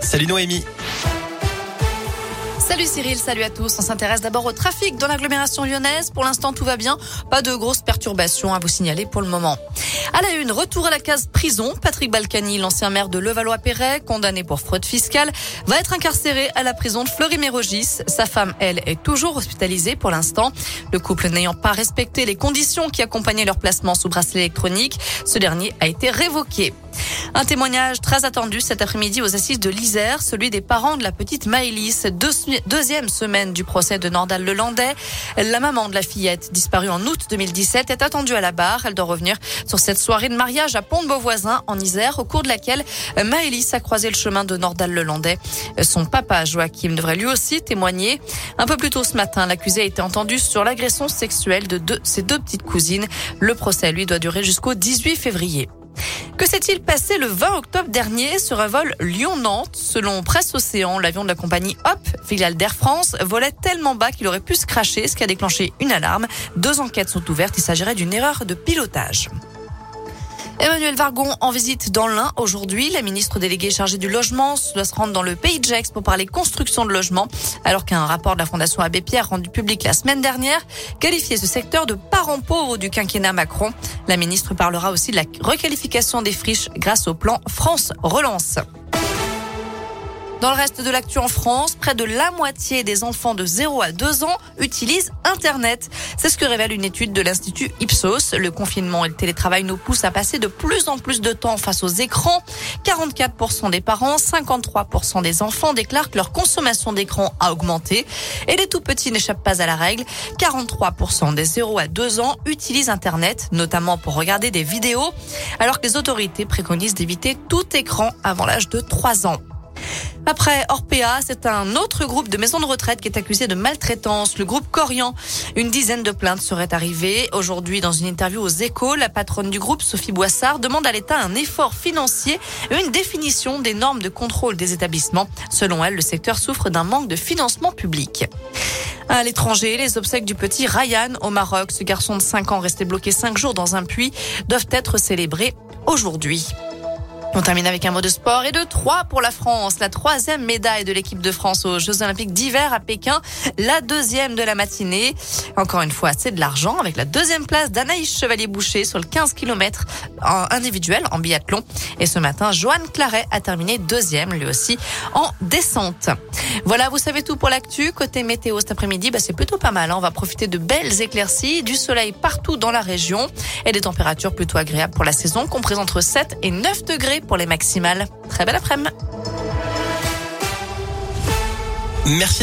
Salut Noémie. Salut Cyril, salut à tous. On s'intéresse d'abord au trafic dans l'agglomération lyonnaise. Pour l'instant, tout va bien. Pas de grosses perturbations à vous signaler pour le moment. À la une, retour à la case prison. Patrick Balkany, l'ancien maire de Levallois-Perret, condamné pour fraude fiscale, va être incarcéré à la prison de Fleury-Mérogis. Sa femme, elle, est toujours hospitalisée pour l'instant. Le couple n'ayant pas respecté les conditions qui accompagnaient leur placement sous bracelet électronique, ce dernier a été révoqué. Un témoignage très attendu cet après-midi aux assises de l'Isère, celui des parents de la petite Maëlys, deuxième semaine du procès de Nordal Lelandais. La maman de la fillette, disparue en août 2017, est attendue à la barre. Elle doit revenir sur cette soirée de mariage à Pont-de-Beauvoisin, en Isère, au cours de laquelle Maëlys a croisé le chemin de Nordal Lelandais. Son papa, Joachim, devrait lui aussi témoigner. Un peu plus tôt ce matin, l'accusé a été entendu sur l'agression sexuelle de ses deux petites cousines. Le procès, lui, doit durer jusqu'au 18 février. Que s'est-il passé le 20 octobre dernier sur un vol Lyon-Nantes Selon Presse Océan, l'avion de la compagnie Hop, filiale d'Air France, volait tellement bas qu'il aurait pu se cracher, ce qui a déclenché une alarme. Deux enquêtes sont ouvertes. Il s'agirait d'une erreur de pilotage. Emmanuel Vargon en visite dans l'Ain aujourd'hui. La ministre déléguée chargée du logement doit se rendre dans le pays de Gex pour parler construction de logement, alors qu'un rapport de la Fondation Abbé Pierre rendu public la semaine dernière qualifiait ce secteur de parent pauvre du quinquennat Macron. La ministre parlera aussi de la requalification des friches grâce au plan France Relance. Dans le reste de l'actu en France, près de la moitié des enfants de 0 à 2 ans utilisent Internet. C'est ce que révèle une étude de l'Institut Ipsos. Le confinement et le télétravail nous poussent à passer de plus en plus de temps face aux écrans. 44% des parents, 53% des enfants déclarent que leur consommation d'écran a augmenté. Et les tout petits n'échappent pas à la règle. 43% des 0 à 2 ans utilisent Internet, notamment pour regarder des vidéos, alors que les autorités préconisent d'éviter tout écran avant l'âge de 3 ans. Après Orpea, c'est un autre groupe de maisons de retraite qui est accusé de maltraitance, le groupe Corian. Une dizaine de plaintes seraient arrivées. Aujourd'hui, dans une interview aux échos, la patronne du groupe, Sophie Boissard, demande à l'État un effort financier et une définition des normes de contrôle des établissements. Selon elle, le secteur souffre d'un manque de financement public. À l'étranger, les obsèques du petit Ryan au Maroc, ce garçon de 5 ans resté bloqué 5 jours dans un puits, doivent être célébrés aujourd'hui. On termine avec un mot de sport et de 3 pour la France. La troisième médaille de l'équipe de France aux Jeux Olympiques d'hiver à Pékin. La deuxième de la matinée. Encore une fois, c'est de l'argent avec la deuxième place d'Anaïs Chevalier-Boucher sur le 15 km individuel en biathlon. Et ce matin, Joanne Claret a terminé deuxième, lui aussi, en descente. Voilà, vous savez tout pour l'actu. Côté météo cet après-midi, bah, c'est plutôt pas mal. Hein. On va profiter de belles éclaircies, du soleil partout dans la région et des températures plutôt agréables pour la saison, comprises entre 7 et 9 degrés pour les maximales. Très belle après-midi. Merci.